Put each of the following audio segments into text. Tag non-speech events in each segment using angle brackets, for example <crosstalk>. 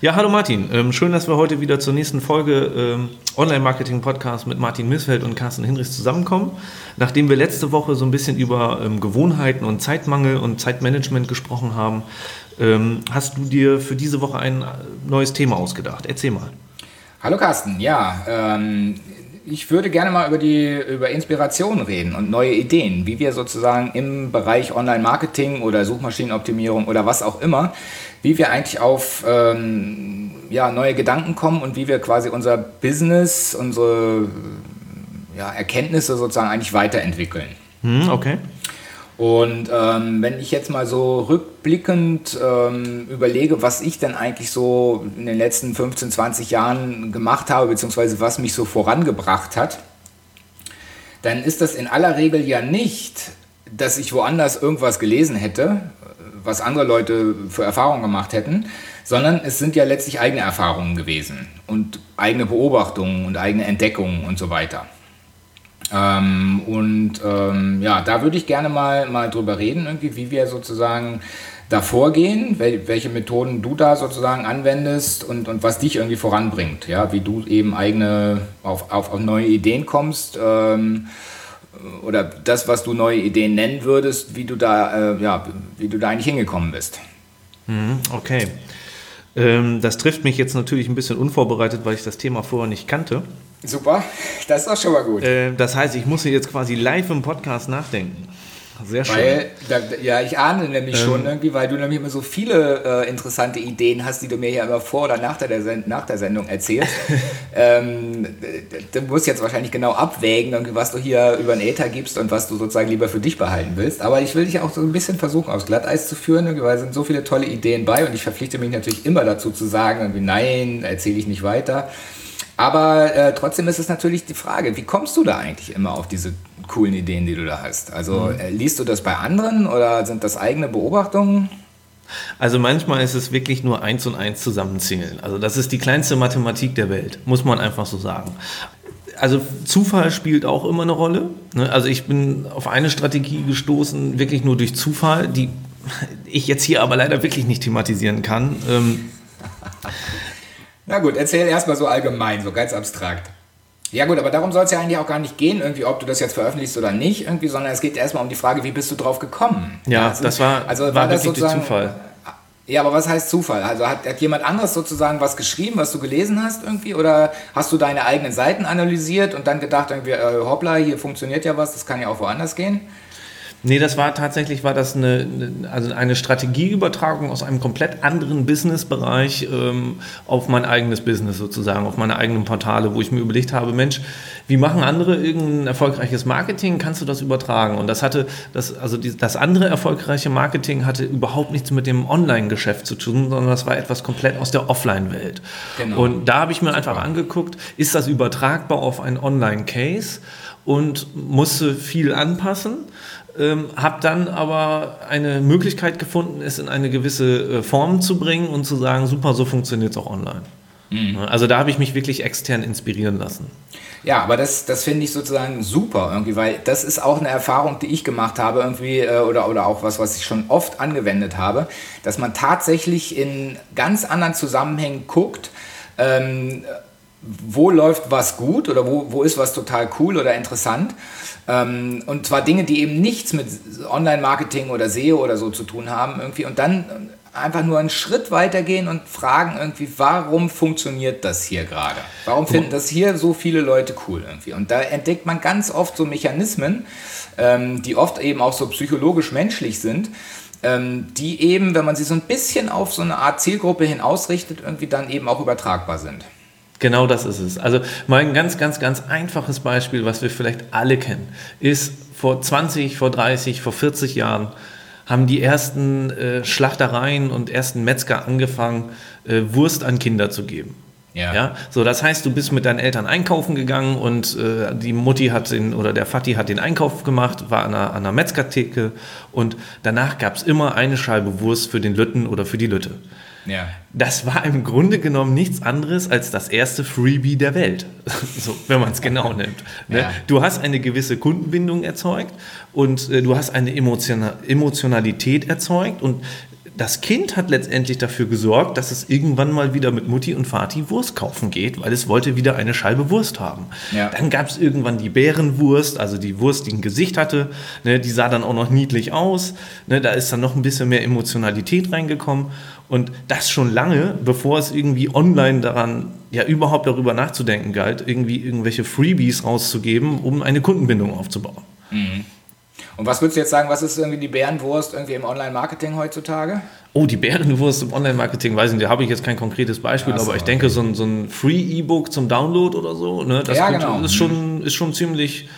Ja, hallo Martin. Ähm, schön, dass wir heute wieder zur nächsten Folge ähm, Online-Marketing-Podcast mit Martin Missfeld und Carsten Hinrichs zusammenkommen. Nachdem wir letzte Woche so ein bisschen über ähm, Gewohnheiten und Zeitmangel und Zeitmanagement gesprochen haben, ähm, hast du dir für diese Woche ein neues Thema ausgedacht. Erzähl mal. Hallo Carsten, ja, ähm, ich würde gerne mal über die über Inspiration reden und neue Ideen, wie wir sozusagen im Bereich Online-Marketing oder Suchmaschinenoptimierung oder was auch immer, wie wir eigentlich auf ähm, ja, neue Gedanken kommen und wie wir quasi unser Business, unsere ja, Erkenntnisse sozusagen eigentlich weiterentwickeln. Hm, okay. Und ähm, wenn ich jetzt mal so rückblickend ähm, überlege, was ich denn eigentlich so in den letzten 15, 20 Jahren gemacht habe, beziehungsweise was mich so vorangebracht hat, dann ist das in aller Regel ja nicht, dass ich woanders irgendwas gelesen hätte, was andere Leute für Erfahrungen gemacht hätten, sondern es sind ja letztlich eigene Erfahrungen gewesen und eigene Beobachtungen und eigene Entdeckungen und so weiter. Ähm, und ähm, ja, da würde ich gerne mal, mal drüber reden, irgendwie, wie wir sozusagen da vorgehen, wel welche Methoden du da sozusagen anwendest und, und was dich irgendwie voranbringt, ja, wie du eben eigene auf, auf, auf neue Ideen kommst ähm, oder das, was du neue Ideen nennen würdest, wie du da, äh, ja, wie du da eigentlich hingekommen bist. Mhm, okay. Ähm, das trifft mich jetzt natürlich ein bisschen unvorbereitet, weil ich das Thema vorher nicht kannte. Super, das ist doch schon mal gut. Äh, das heißt, ich muss jetzt quasi live im Podcast nachdenken. Sehr schön. Weil, da, ja, ich ahne nämlich ähm, schon irgendwie, weil du nämlich immer so viele äh, interessante Ideen hast, die du mir ja immer vor oder nach der, nach der Sendung erzählst. <laughs> ähm, du musst jetzt wahrscheinlich genau abwägen, irgendwie, was du hier über den Äther gibst und was du sozusagen lieber für dich behalten willst. Aber ich will dich auch so ein bisschen versuchen, aufs Glatteis zu führen, irgendwie, weil es sind so viele tolle Ideen bei und ich verpflichte mich natürlich immer dazu zu sagen, irgendwie, nein, erzähle ich nicht weiter. Aber äh, trotzdem ist es natürlich die Frage, wie kommst du da eigentlich immer auf diese coolen Ideen, die du da hast? Also mhm. äh, liest du das bei anderen oder sind das eigene Beobachtungen? Also manchmal ist es wirklich nur eins und eins zusammenzählen. Also das ist die kleinste Mathematik der Welt, muss man einfach so sagen. Also Zufall spielt auch immer eine Rolle. Ne? Also ich bin auf eine Strategie gestoßen, wirklich nur durch Zufall, die <laughs> ich jetzt hier aber leider wirklich nicht thematisieren kann. Na gut, erzähl erstmal so allgemein, so ganz abstrakt. Ja gut, aber darum soll es ja eigentlich auch gar nicht gehen, irgendwie, ob du das jetzt veröffentlichst oder nicht, irgendwie, sondern es geht erstmal um die Frage, wie bist du drauf gekommen? Ja, also, das war, also war, war das sozusagen, Zufall. Ja, aber was heißt Zufall? Also hat, hat jemand anderes sozusagen was geschrieben, was du gelesen hast irgendwie? Oder hast du deine eigenen Seiten analysiert und dann gedacht, irgendwie, äh, hoppla, hier funktioniert ja was, das kann ja auch woanders gehen? Nee, das war tatsächlich war das eine, also eine Strategieübertragung aus einem komplett anderen Businessbereich ähm, auf mein eigenes Business sozusagen, auf meine eigenen Portale, wo ich mir überlegt habe, Mensch, wie machen andere irgendein erfolgreiches Marketing? Kannst du das übertragen? Und das hatte, das, also die, das andere erfolgreiche Marketing hatte überhaupt nichts mit dem Online-Geschäft zu tun, sondern das war etwas komplett aus der Offline-Welt. Genau. Und da habe ich mir einfach angeguckt, ist das übertragbar auf ein Online-Case? Und musste viel anpassen ähm, habe dann aber eine Möglichkeit gefunden, es in eine gewisse äh, Form zu bringen und zu sagen, super, so funktioniert es auch online. Mhm. Also da habe ich mich wirklich extern inspirieren lassen. Ja, aber das, das finde ich sozusagen super irgendwie, weil das ist auch eine Erfahrung, die ich gemacht habe irgendwie äh, oder, oder auch was, was ich schon oft angewendet habe, dass man tatsächlich in ganz anderen Zusammenhängen guckt, ähm, wo läuft was gut oder wo, wo ist was total cool oder interessant ähm, und zwar Dinge, die eben nichts mit Online-Marketing oder SEO oder so zu tun haben irgendwie. Und dann einfach nur einen Schritt weitergehen und fragen irgendwie, warum funktioniert das hier gerade? Warum finden das hier so viele Leute cool irgendwie? Und da entdeckt man ganz oft so Mechanismen, ähm, die oft eben auch so psychologisch menschlich sind, ähm, die eben, wenn man sie so ein bisschen auf so eine Art Zielgruppe hin ausrichtet, irgendwie dann eben auch übertragbar sind. Genau das ist es. Also mal ein ganz, ganz, ganz einfaches Beispiel, was wir vielleicht alle kennen, ist vor 20, vor 30, vor 40 Jahren haben die ersten äh, Schlachtereien und ersten Metzger angefangen, äh, Wurst an Kinder zu geben. Ja. ja. So, das heißt, du bist mit deinen Eltern einkaufen gegangen und äh, die Mutti hat den oder der Vati hat den Einkauf gemacht, war an einer, an einer Metzgertheke und danach gab es immer eine Scheibe Wurst für den Lütten oder für die Lütte. Ja. Das war im Grunde genommen nichts anderes als das erste Freebie der Welt, <laughs> so, wenn man es genau nimmt. Ne? Ja. Du hast eine gewisse Kundenbindung erzeugt und äh, du hast eine Emotional Emotionalität erzeugt und das Kind hat letztendlich dafür gesorgt, dass es irgendwann mal wieder mit Mutti und Vati Wurst kaufen geht, weil es wollte wieder eine Scheibe Wurst haben. Ja. Dann gab es irgendwann die Bärenwurst, also die Wurst, die ein Gesicht hatte. Ne, die sah dann auch noch niedlich aus. Ne, da ist dann noch ein bisschen mehr Emotionalität reingekommen. Und das schon lange, bevor es irgendwie online daran, ja überhaupt darüber nachzudenken galt, irgendwie irgendwelche Freebies rauszugeben, um eine Kundenbindung aufzubauen. Mhm. Und was würdest du jetzt sagen, was ist irgendwie die Bärenwurst irgendwie im Online-Marketing heutzutage? Oh, die Bärenwurst im Online-Marketing, weiß ich nicht, da habe ich jetzt kein konkretes Beispiel, Achso, aber ich okay. denke, so ein, so ein Free-E-Book zum Download oder so, ne, das ja, genau. ist, schon, ist schon ziemlich,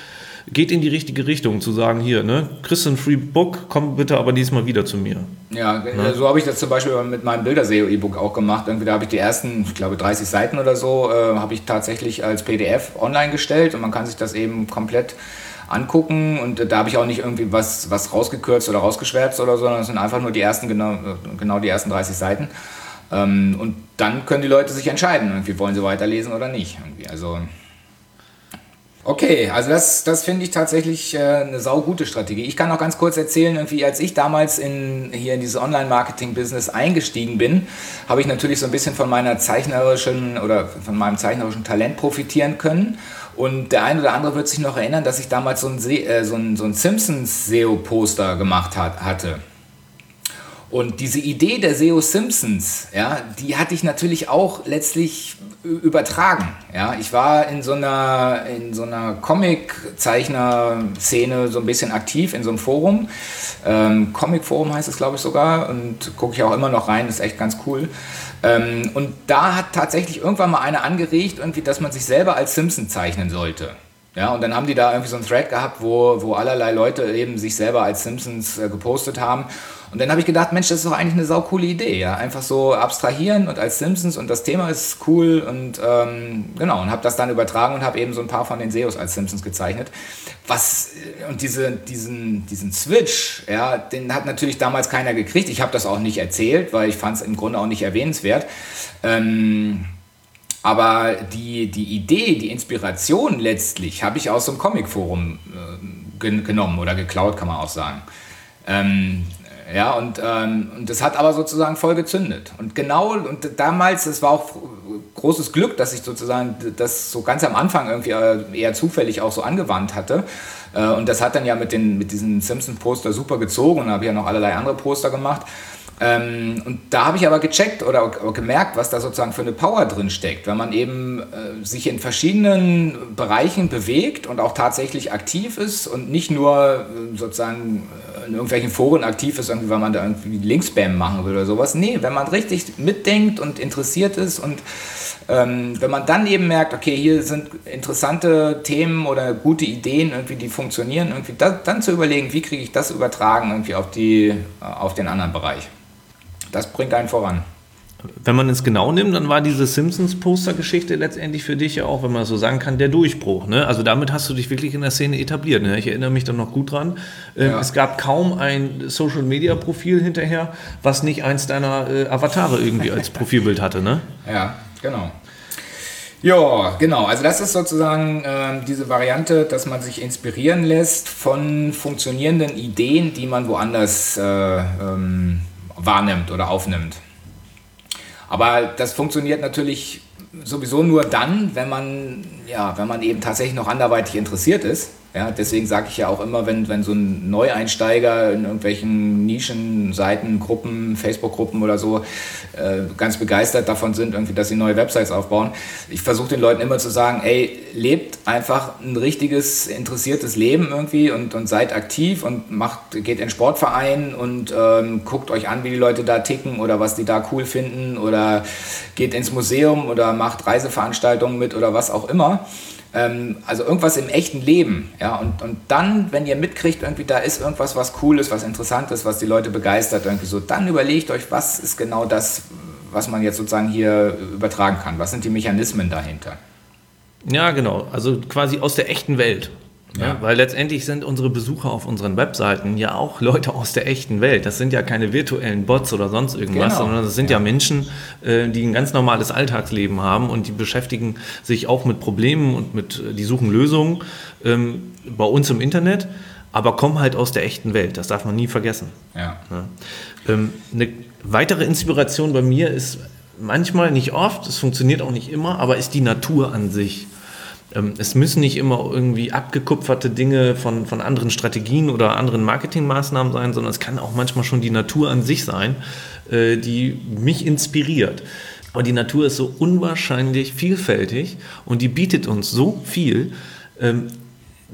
geht in die richtige Richtung, zu sagen, hier, ne, kriegst du ein Free-Book, komm bitte aber diesmal wieder zu mir. Ja, ne? so habe ich das zum Beispiel mit meinem Bilder-SEO-E-Book auch gemacht. Irgendwie da habe ich die ersten, ich glaube 30 Seiten oder so, äh, habe ich tatsächlich als PDF online gestellt und man kann sich das eben komplett angucken und da habe ich auch nicht irgendwie was, was rausgekürzt oder rausgeschwärzt oder so, sondern es sind einfach nur die ersten, genau, genau die ersten 30 Seiten. Ähm, und dann können die Leute sich entscheiden, irgendwie wollen sie weiterlesen oder nicht. Irgendwie. Also Okay, also das, das finde ich tatsächlich äh, eine saugute Strategie. Ich kann noch ganz kurz erzählen, irgendwie als ich damals in, hier in dieses Online-Marketing-Business eingestiegen bin, habe ich natürlich so ein bisschen von meiner zeichnerischen oder von meinem zeichnerischen Talent profitieren können und der eine oder andere wird sich noch erinnern, dass ich damals so ein, äh, so ein, so ein Simpsons-SEO-Poster gemacht hat, hatte. Und diese Idee der SEO Simpsons, ja, die hatte ich natürlich auch letztlich übertragen. Ja, ich war in so einer, in so einer Comic-Zeichner-Szene so ein bisschen aktiv in so einem Forum. Ähm, Comic-Forum heißt es, glaube ich, sogar. Und gucke ich auch immer noch rein, ist echt ganz cool. Ähm, und da hat tatsächlich irgendwann mal einer angeregt, irgendwie, dass man sich selber als Simpson zeichnen sollte. Ja, und dann haben die da irgendwie so einen Thread gehabt, wo, wo allerlei Leute eben sich selber als Simpsons äh, gepostet haben. Und dann habe ich gedacht, Mensch, das ist doch eigentlich eine saukoole Idee, ja. Einfach so abstrahieren und als Simpsons und das Thema ist cool und ähm, genau, und habe das dann übertragen und habe eben so ein paar von den SEOs als Simpsons gezeichnet. Was, und diese, diesen, diesen Switch, ja, den hat natürlich damals keiner gekriegt. Ich habe das auch nicht erzählt, weil ich fand es im Grunde auch nicht erwähnenswert. Ähm, aber die, die Idee, die Inspiration letztlich habe ich aus so einem Comicforum äh, genommen oder geklaut, kann man auch sagen. Ähm, ja, und, ähm, und das hat aber sozusagen voll gezündet. Und genau, und damals, das war auch großes Glück, dass ich sozusagen das so ganz am Anfang irgendwie äh, eher zufällig auch so angewandt hatte. Äh, und das hat dann ja mit, den, mit diesem Simpsons-Poster super gezogen und habe ja noch allerlei andere Poster gemacht. Ähm, und da habe ich aber gecheckt oder gemerkt, was da sozusagen für eine Power drin steckt, wenn man eben äh, sich in verschiedenen Bereichen bewegt und auch tatsächlich aktiv ist und nicht nur äh, sozusagen äh, in irgendwelchen Foren aktiv ist, irgendwie, weil man da irgendwie Linkspam machen will oder sowas. Nee, wenn man richtig mitdenkt und interessiert ist und ähm, wenn man dann eben merkt, okay, hier sind interessante Themen oder gute Ideen, irgendwie, die funktionieren, irgendwie da, dann zu überlegen, wie kriege ich das übertragen irgendwie auf, die, äh, auf den anderen Bereich das bringt einen voran. Wenn man es genau nimmt, dann war diese Simpsons-Poster-Geschichte letztendlich für dich ja auch, wenn man so sagen kann, der Durchbruch. Ne? Also damit hast du dich wirklich in der Szene etabliert. Ne? Ich erinnere mich da noch gut dran. Ähm, ja. Es gab kaum ein Social-Media-Profil hinterher, was nicht eins deiner äh, Avatare irgendwie als <laughs> Profilbild hatte. Ne? Ja, genau. Ja, genau. Also das ist sozusagen äh, diese Variante, dass man sich inspirieren lässt von funktionierenden Ideen, die man woanders äh, ähm, wahrnimmt oder aufnimmt. Aber das funktioniert natürlich sowieso nur dann, wenn man, ja, wenn man eben tatsächlich noch anderweitig interessiert ist. Ja, deswegen sage ich ja auch immer, wenn, wenn so ein Neueinsteiger in irgendwelchen Nischenseiten, Gruppen, Facebook-Gruppen oder so äh, ganz begeistert davon sind, irgendwie, dass sie neue Websites aufbauen. Ich versuche den Leuten immer zu sagen, ey, lebt einfach ein richtiges, interessiertes Leben irgendwie und, und seid aktiv und macht, geht in Sportverein und ähm, guckt euch an, wie die Leute da ticken oder was die da cool finden oder geht ins Museum oder macht Reiseveranstaltungen mit oder was auch immer ähm, also irgendwas im echten Leben. Ja? Und, und dann, wenn ihr mitkriegt, irgendwie da ist irgendwas, was cool ist, was interessant ist, was die Leute begeistert, irgendwie so, dann überlegt euch, was ist genau das, was man jetzt sozusagen hier übertragen kann. Was sind die Mechanismen dahinter? Ja, genau. Also quasi aus der echten Welt. Ja. ja. weil letztendlich sind unsere Besucher auf unseren Webseiten ja auch Leute aus der echten Welt. Das sind ja keine virtuellen Bots oder sonst irgendwas, genau. sondern das sind ja, ja Menschen, äh, die ein ganz normales Alltagsleben haben und die beschäftigen sich auch mit Problemen und mit, die suchen Lösungen ähm, bei uns im Internet. aber kommen halt aus der echten Welt. Das darf man nie vergessen. Ja. Ja. Ähm, eine weitere Inspiration bei mir ist manchmal, nicht oft, es funktioniert auch nicht immer, aber ist die Natur an sich. Ähm, es müssen nicht immer irgendwie abgekupferte Dinge von, von anderen Strategien oder anderen Marketingmaßnahmen sein, sondern es kann auch manchmal schon die Natur an sich sein, äh, die mich inspiriert. Und die Natur ist so unwahrscheinlich vielfältig und die bietet uns so viel, ähm,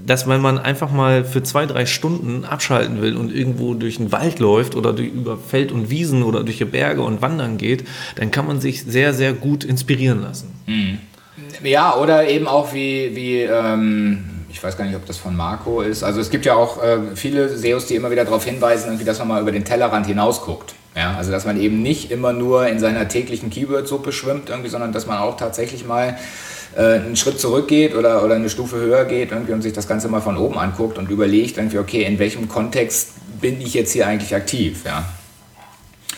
dass wenn man einfach mal für zwei, drei Stunden abschalten will und irgendwo durch den Wald läuft oder über Feld und Wiesen oder durch die Berge und wandern geht, dann kann man sich sehr, sehr gut inspirieren lassen. Mhm. Ja, oder eben auch wie, wie ähm, ich weiß gar nicht, ob das von Marco ist. Also es gibt ja auch äh, viele SEOs, die immer wieder darauf hinweisen, dass man mal über den Tellerrand hinaus guckt. Ja, also dass man eben nicht immer nur in seiner täglichen Keyword-Suppe schwimmt, irgendwie, sondern dass man auch tatsächlich mal äh, einen Schritt zurückgeht oder, oder eine Stufe höher geht irgendwie und sich das Ganze mal von oben anguckt und überlegt, irgendwie, okay, in welchem Kontext bin ich jetzt hier eigentlich aktiv? Ja.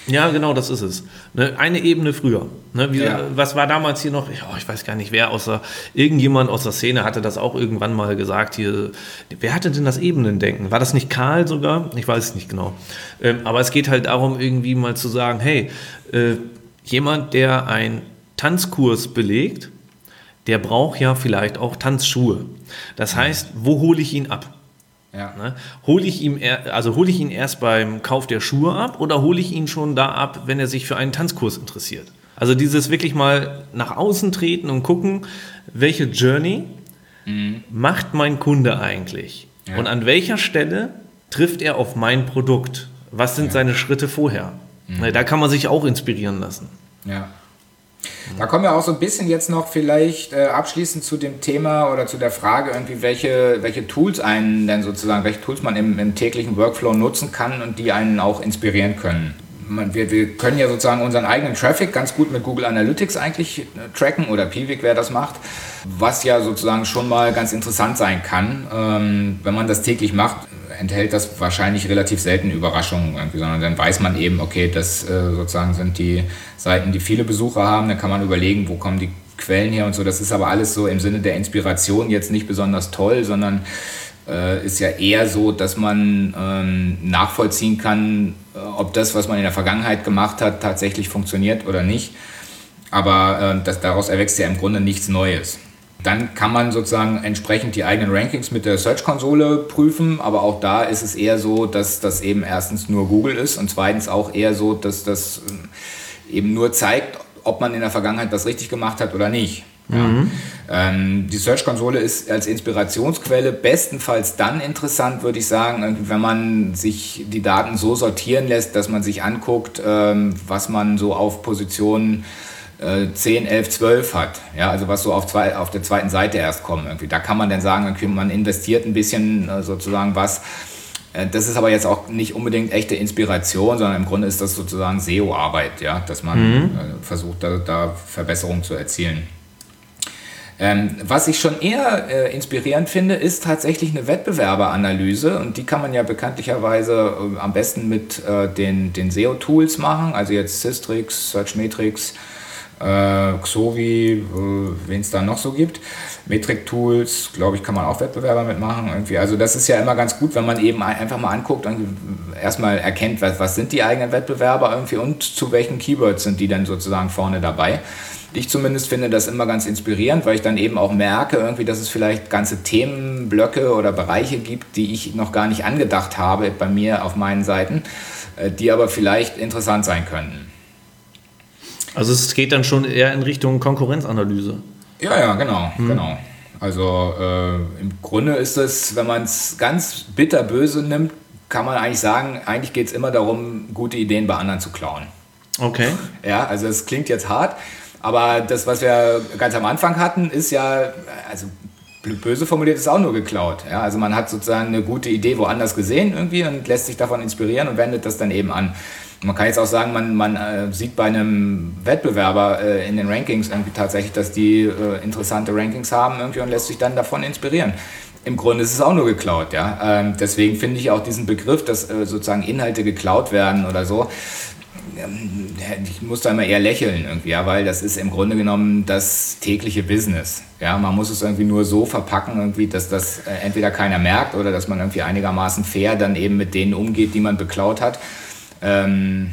Ja, genau, das ist es. Ne, eine Ebene früher. Ne, wie, ja. Was war damals hier noch? Ich weiß gar nicht, wer außer irgendjemand aus der Szene hatte das auch irgendwann mal gesagt. Hier, wer hatte denn das Ebenendenken? War das nicht Karl sogar? Ich weiß es nicht genau. Ähm, aber es geht halt darum, irgendwie mal zu sagen: Hey, äh, jemand, der einen Tanzkurs belegt, der braucht ja vielleicht auch Tanzschuhe. Das heißt, wo hole ich ihn ab? Ja. Ne? Hole ich, ihm also hol ich ihn erst beim Kauf der Schuhe ab oder hole ich ihn schon da ab, wenn er sich für einen Tanzkurs interessiert? Also dieses wirklich mal nach außen treten und gucken, welche Journey mhm. macht mein Kunde eigentlich? Ja. Und an welcher Stelle trifft er auf mein Produkt? Was sind ja. seine Schritte vorher? Mhm. Da kann man sich auch inspirieren lassen. Ja. Da kommen wir auch so ein bisschen jetzt noch vielleicht äh, abschließend zu dem Thema oder zu der Frage irgendwie, welche, welche Tools einen denn sozusagen, welche Tools man im, im täglichen Workflow nutzen kann und die einen auch inspirieren können. Man, wir, wir können ja sozusagen unseren eigenen Traffic ganz gut mit Google Analytics eigentlich äh, tracken oder Piwik, wer das macht, was ja sozusagen schon mal ganz interessant sein kann, ähm, wenn man das täglich macht enthält das wahrscheinlich relativ selten Überraschungen sondern dann weiß man eben, okay, das äh, sozusagen sind die Seiten, die viele Besucher haben, dann kann man überlegen, wo kommen die Quellen her und so. Das ist aber alles so im Sinne der Inspiration jetzt nicht besonders toll, sondern äh, ist ja eher so, dass man ähm, nachvollziehen kann, ob das, was man in der Vergangenheit gemacht hat, tatsächlich funktioniert oder nicht. Aber äh, das, daraus erwächst ja im Grunde nichts Neues. Dann kann man sozusagen entsprechend die eigenen Rankings mit der Search-Konsole prüfen, aber auch da ist es eher so, dass das eben erstens nur Google ist und zweitens auch eher so, dass das äh, eben nur zeigt, ob man in der Vergangenheit was richtig gemacht hat oder nicht. Ja. Mhm. Ähm, die Search-Konsole ist als Inspirationsquelle bestenfalls dann interessant, würde ich sagen, wenn man sich die Daten so sortieren lässt, dass man sich anguckt, ähm, was man so auf Positionen 10, 11, 12 hat. Ja, also was so auf, zwei, auf der zweiten Seite erst kommt. Irgendwie. Da kann man dann sagen, okay, man investiert ein bisschen äh, sozusagen was. Äh, das ist aber jetzt auch nicht unbedingt echte Inspiration, sondern im Grunde ist das sozusagen SEO-Arbeit, ja, dass man mhm. Äh, versucht, da, da Verbesserungen zu erzielen. Ähm, was ich schon eher äh, inspirierend finde, ist tatsächlich eine Wettbewerberanalyse und die kann man ja bekanntlicherweise äh, am besten mit äh, den, den SEO-Tools machen, also jetzt Systrix, Searchmetrics, äh, Xovi, äh, wen es da noch so gibt. Metric-Tools, glaube ich, kann man auch Wettbewerber mitmachen. Irgendwie. Also das ist ja immer ganz gut, wenn man eben einfach mal anguckt und erstmal erkennt, was, was sind die eigenen Wettbewerber irgendwie und zu welchen Keywords sind die denn sozusagen vorne dabei. Ich zumindest finde das immer ganz inspirierend, weil ich dann eben auch merke, irgendwie, dass es vielleicht ganze Themenblöcke oder Bereiche gibt, die ich noch gar nicht angedacht habe bei mir auf meinen Seiten, äh, die aber vielleicht interessant sein könnten. Also es geht dann schon eher in Richtung Konkurrenzanalyse. Ja, ja, genau, hm. genau. Also äh, im Grunde ist es, wenn man es ganz bitterböse nimmt, kann man eigentlich sagen, eigentlich geht es immer darum, gute Ideen bei anderen zu klauen. Okay. Ja, also es klingt jetzt hart, aber das, was wir ganz am Anfang hatten, ist ja, also böse formuliert, ist auch nur geklaut. Ja, also man hat sozusagen eine gute Idee woanders gesehen irgendwie und lässt sich davon inspirieren und wendet das dann eben an. Man kann jetzt auch sagen, man, man äh, sieht bei einem Wettbewerber äh, in den Rankings irgendwie tatsächlich, dass die äh, interessante Rankings haben irgendwie und lässt sich dann davon inspirieren. Im Grunde ist es auch nur geklaut, ja. Ähm, deswegen finde ich auch diesen Begriff, dass äh, sozusagen Inhalte geklaut werden oder so, ich muss da immer eher lächeln irgendwie, ja, weil das ist im Grunde genommen das tägliche Business. Ja, man muss es irgendwie nur so verpacken, irgendwie, dass das äh, entweder keiner merkt oder dass man irgendwie einigermaßen fair dann eben mit denen umgeht, die man beklaut hat. Ähm,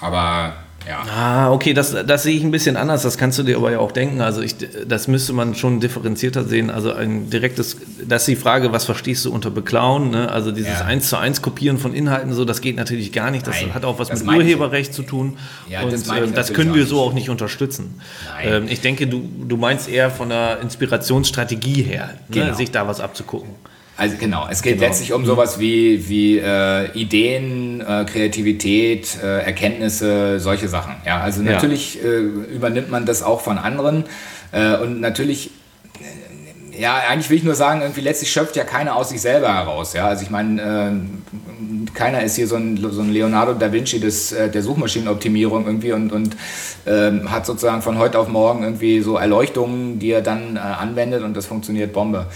aber ja. Ah, okay, das, das sehe ich ein bisschen anders. Das kannst du dir aber ja auch denken. Also ich, das müsste man schon differenzierter sehen. Also ein direktes, das ist die Frage, was verstehst du unter Beklauen? Ne? Also dieses ja. eins zu eins Kopieren von Inhalten, so das geht natürlich gar nicht. Das Nein, hat auch was mit Urheberrecht ich. zu tun. Ja, und das, äh, das können wir so auch nicht unterstützen. Ähm, ich denke, du, du meinst eher von der Inspirationsstrategie her, ne? genau. sich da was abzugucken. Also genau, es geht genau. letztlich um sowas wie, wie äh, Ideen, äh, Kreativität, äh, Erkenntnisse, solche Sachen. Ja, also natürlich ja. Äh, übernimmt man das auch von anderen äh, und natürlich äh, ja, eigentlich will ich nur sagen, irgendwie letztlich schöpft ja keiner aus sich selber heraus. Ja? Also ich meine, äh, keiner ist hier so ein, so ein Leonardo da Vinci des, äh, der Suchmaschinenoptimierung irgendwie und, und äh, hat sozusagen von heute auf morgen irgendwie so Erleuchtungen, die er dann anwendet und das funktioniert Bombe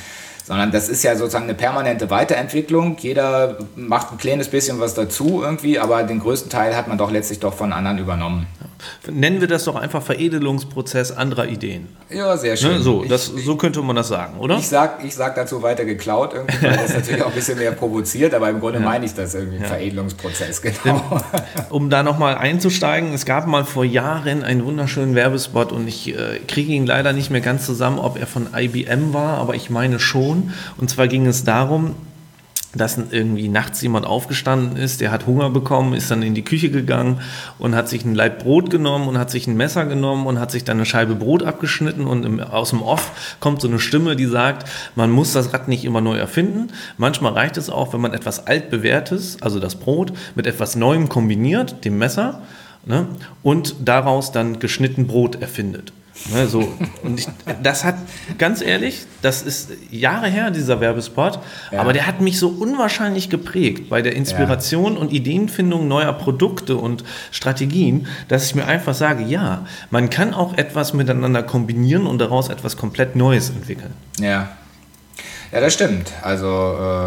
sondern das ist ja sozusagen eine permanente Weiterentwicklung. Jeder macht ein kleines bisschen was dazu irgendwie, aber den größten Teil hat man doch letztlich doch von anderen übernommen. Nennen wir das doch einfach Veredelungsprozess anderer Ideen. Ja, sehr schön. Ne? So, das, ich, so könnte man das sagen, oder? Ich sag, ich sag dazu weiter geklaut, irgendwie, weil das natürlich auch ein bisschen mehr provoziert, aber im Grunde ja. meine ich das irgendwie, ja. Veredelungsprozess, <laughs> genau. Um da nochmal einzusteigen, es gab mal vor Jahren einen wunderschönen Werbespot und ich äh, kriege ihn leider nicht mehr ganz zusammen, ob er von IBM war, aber ich meine schon. Und zwar ging es darum, dass irgendwie nachts jemand aufgestanden ist, der hat Hunger bekommen, ist dann in die Küche gegangen und hat sich ein Laib Brot genommen und hat sich ein Messer genommen und hat sich dann eine Scheibe Brot abgeschnitten und im, aus dem Off kommt so eine Stimme, die sagt, man muss das Rad nicht immer neu erfinden. Manchmal reicht es auch, wenn man etwas altbewährtes, also das Brot, mit etwas Neuem kombiniert, dem Messer, ne, und daraus dann geschnitten Brot erfindet. Ne, so. Und ich, das hat, ganz ehrlich, das ist Jahre her, dieser Werbespot, ja. aber der hat mich so unwahrscheinlich geprägt bei der Inspiration ja. und Ideenfindung neuer Produkte und Strategien, dass ich mir einfach sage, ja, man kann auch etwas miteinander kombinieren und daraus etwas komplett Neues entwickeln. Ja, ja das stimmt. Also äh,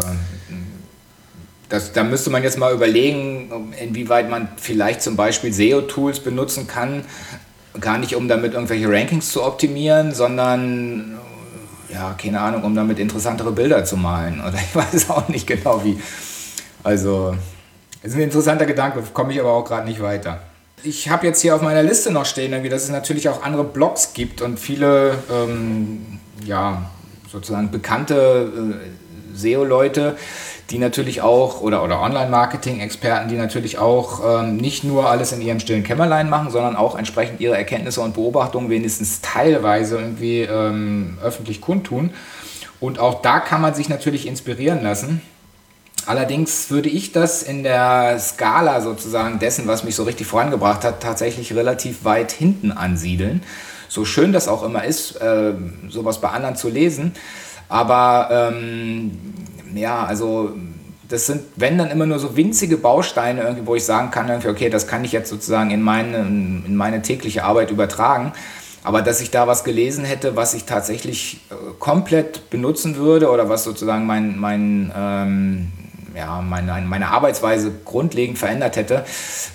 das, da müsste man jetzt mal überlegen, inwieweit man vielleicht zum Beispiel SEO-Tools benutzen kann, gar nicht um damit irgendwelche Rankings zu optimieren, sondern ja, keine Ahnung, um damit interessantere Bilder zu malen. Oder ich <laughs> weiß auch nicht genau wie. Also, ist ein interessanter Gedanke, komme ich aber auch gerade nicht weiter. Ich habe jetzt hier auf meiner Liste noch stehen, dass es natürlich auch andere Blogs gibt und viele, ähm, ja, sozusagen bekannte äh, SEO-Leute, die natürlich auch, oder, oder Online-Marketing-Experten, die natürlich auch ähm, nicht nur alles in ihrem stillen Kämmerlein machen, sondern auch entsprechend ihre Erkenntnisse und Beobachtungen wenigstens teilweise irgendwie ähm, öffentlich kundtun. Und auch da kann man sich natürlich inspirieren lassen. Allerdings würde ich das in der Skala sozusagen dessen, was mich so richtig vorangebracht hat, tatsächlich relativ weit hinten ansiedeln. So schön das auch immer ist, äh, sowas bei anderen zu lesen. Aber ähm, ja, also das sind, wenn dann immer nur so winzige Bausteine, irgendwie, wo ich sagen kann, okay, das kann ich jetzt sozusagen in meine, in meine tägliche Arbeit übertragen. Aber dass ich da was gelesen hätte, was ich tatsächlich äh, komplett benutzen würde oder was sozusagen mein, mein ähm, ja, meine, meine Arbeitsweise grundlegend verändert hätte,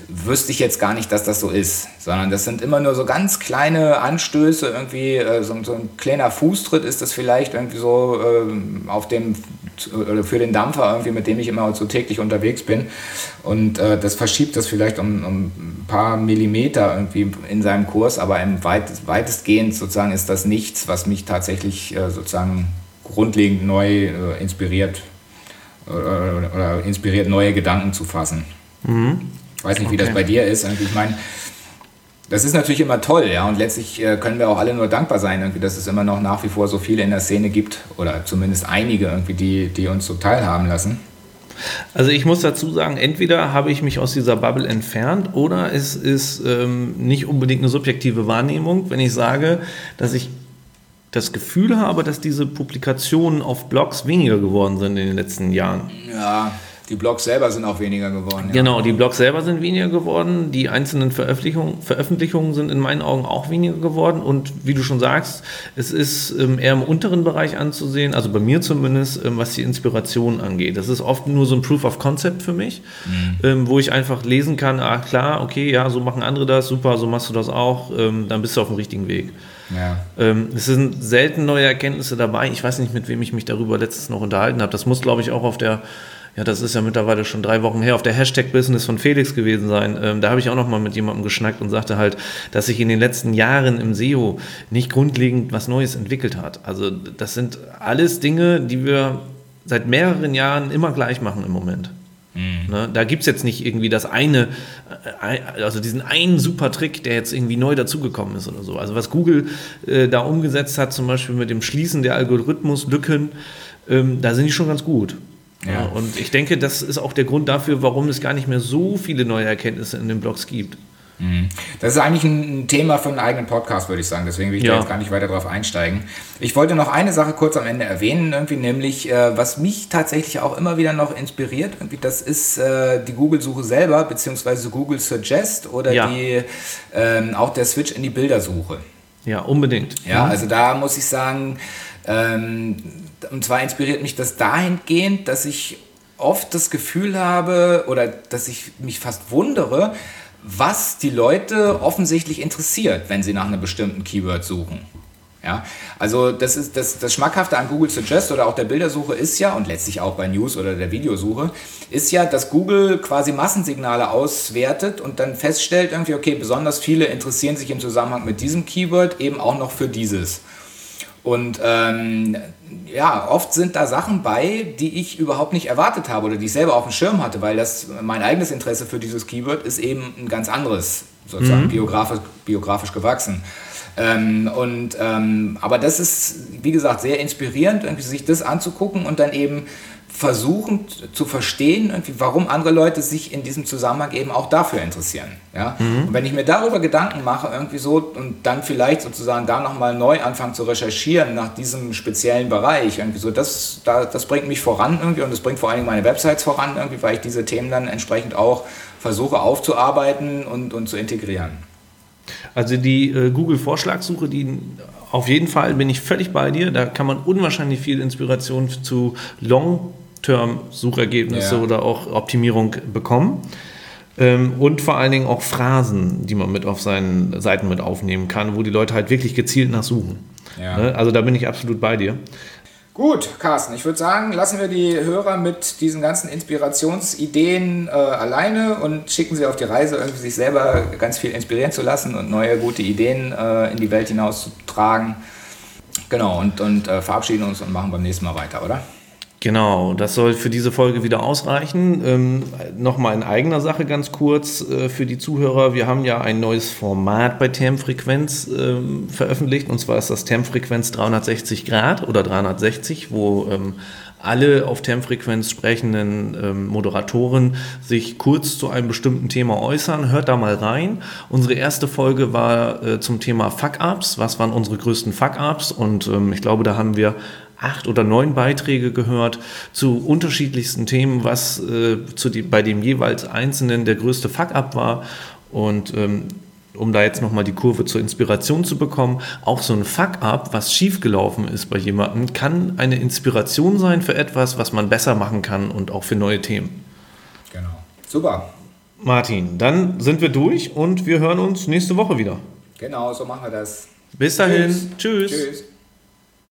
wüsste ich jetzt gar nicht, dass das so ist. Sondern das sind immer nur so ganz kleine Anstöße, irgendwie äh, so, so, ein kleiner Fußtritt ist das vielleicht irgendwie so äh, auf dem oder für den Dampfer irgendwie, mit dem ich immer so täglich unterwegs bin. Und äh, das verschiebt das vielleicht um, um, ein paar Millimeter irgendwie in seinem Kurs, aber im weit, weitestgehend sozusagen ist das nichts, was mich tatsächlich äh, sozusagen grundlegend neu äh, inspiriert oder, oder, inspiriert, neue Gedanken zu fassen. Mhm. Ich weiß nicht, wie okay. das bei dir ist. Ich meine, das ist natürlich immer toll, ja, und letztlich äh, können wir auch alle nur dankbar sein, irgendwie, dass es immer noch nach wie vor so viele in der Szene gibt oder zumindest einige irgendwie, die, die uns so teilhaben lassen. Also ich muss dazu sagen, entweder habe ich mich aus dieser Bubble entfernt oder es ist ähm, nicht unbedingt eine subjektive Wahrnehmung, wenn ich sage, dass ich das Gefühl habe, dass diese Publikationen auf Blogs weniger geworden sind in den letzten Jahren. Ja, Die Blogs selber sind auch weniger geworden. Ja. Genau, die Blogs selber sind weniger geworden. Die einzelnen Veröffentlichungen, Veröffentlichungen sind in meinen Augen auch weniger geworden. Und wie du schon sagst, es ist ähm, eher im unteren Bereich anzusehen, also bei mir zumindest, ähm, was die Inspiration angeht. Das ist oft nur so ein Proof of Concept für mich, mhm. ähm, wo ich einfach lesen kann, ah klar, okay, ja, so machen andere das, super, so machst du das auch, dann bist du auf dem richtigen Weg. Ja. Es sind selten neue Erkenntnisse dabei. Ich weiß nicht, mit wem ich mich darüber letztens noch unterhalten habe. Das muss, glaube ich, auch auf der ja, das ist ja mittlerweile schon drei Wochen her, auf der Hashtag-Business von Felix gewesen sein. Ähm, da habe ich auch noch mal mit jemandem geschnackt und sagte halt, dass sich in den letzten Jahren im SEO nicht grundlegend was Neues entwickelt hat. Also das sind alles Dinge, die wir seit mehreren Jahren immer gleich machen im Moment. Mhm. Ne? Da gibt es jetzt nicht irgendwie das eine, äh, also diesen einen super Trick, der jetzt irgendwie neu dazugekommen ist oder so. Also was Google äh, da umgesetzt hat, zum Beispiel mit dem Schließen der Algorithmuslücken, ähm, da sind die schon ganz gut. Ja. Und ich denke, das ist auch der Grund dafür, warum es gar nicht mehr so viele neue Erkenntnisse in den Blogs gibt. Mhm. Das ist eigentlich ein Thema für einen eigenen Podcast, würde ich sagen. Deswegen will ich ja. da jetzt gar nicht weiter drauf einsteigen. Ich wollte noch eine Sache kurz am Ende erwähnen, irgendwie, nämlich, äh, was mich tatsächlich auch immer wieder noch inspiriert, irgendwie, das ist äh, die Google-Suche selber, beziehungsweise Google Suggest oder ja. die, ähm, auch der Switch in die Bildersuche. Ja, unbedingt. Ja, mhm. also da muss ich sagen, ähm, und zwar inspiriert mich das dahingehend, dass ich oft das Gefühl habe oder dass ich mich fast wundere, was die Leute offensichtlich interessiert, wenn sie nach einem bestimmten Keyword suchen. Ja, also das ist das, das Schmackhafte an Google Suggest oder auch der Bildersuche ist ja, und letztlich auch bei News oder der Videosuche, ist ja, dass Google quasi Massensignale auswertet und dann feststellt irgendwie, okay, besonders viele interessieren sich im Zusammenhang mit diesem Keyword eben auch noch für dieses. Und ähm, ja, oft sind da Sachen bei, die ich überhaupt nicht erwartet habe oder die ich selber auf dem Schirm hatte, weil das mein eigenes Interesse für dieses Keyword ist eben ein ganz anderes, sozusagen mhm. biografisch, biografisch gewachsen. Ähm, und, ähm, aber das ist, wie gesagt, sehr inspirierend, irgendwie sich das anzugucken und dann eben versuchen zu verstehen, warum andere Leute sich in diesem Zusammenhang eben auch dafür interessieren. Ja? Mhm. Und wenn ich mir darüber Gedanken mache, irgendwie so, und dann vielleicht sozusagen da nochmal neu anfangen zu recherchieren nach diesem speziellen Bereich, irgendwie so, das, da, das bringt mich voran irgendwie und das bringt vor allem meine Websites voran, irgendwie, weil ich diese Themen dann entsprechend auch versuche aufzuarbeiten und, und zu integrieren. Also die äh, Google-Vorschlagssuche, die auf jeden Fall bin ich völlig bei dir. Da kann man unwahrscheinlich viel Inspiration zu Long Term-Suchergebnisse ja. oder auch Optimierung bekommen. Ähm, und vor allen Dingen auch Phrasen, die man mit auf seinen Seiten mit aufnehmen kann, wo die Leute halt wirklich gezielt nach suchen. Ja. Ne? Also da bin ich absolut bei dir. Gut, Carsten, ich würde sagen, lassen wir die Hörer mit diesen ganzen Inspirationsideen äh, alleine und schicken sie auf die Reise, irgendwie sich selber ganz viel inspirieren zu lassen und neue gute Ideen äh, in die Welt hinauszutragen. Genau, und, und äh, verabschieden uns und machen beim nächsten Mal weiter, oder? Genau, das soll für diese Folge wieder ausreichen. Ähm, Nochmal in eigener Sache ganz kurz äh, für die Zuhörer. Wir haben ja ein neues Format bei Termfrequenz ähm, veröffentlicht und zwar ist das Termfrequenz 360 Grad oder 360, wo ähm, alle auf Termfrequenz sprechenden ähm, Moderatoren sich kurz zu einem bestimmten Thema äußern. Hört da mal rein. Unsere erste Folge war äh, zum Thema Fuck-Ups. Was waren unsere größten Fuck-Ups? Und ähm, ich glaube, da haben wir acht oder neun Beiträge gehört zu unterschiedlichsten Themen, was äh, zu die, bei dem jeweils Einzelnen der größte Fuck-up war. Und ähm, um da jetzt nochmal die Kurve zur Inspiration zu bekommen, auch so ein Fuck-up, was schiefgelaufen ist bei jemandem, kann eine Inspiration sein für etwas, was man besser machen kann und auch für neue Themen. Genau. Super. Martin, dann sind wir durch und wir hören uns nächste Woche wieder. Genau, so machen wir das. Bis dahin. Tschüss. Tschüss. Tschüss.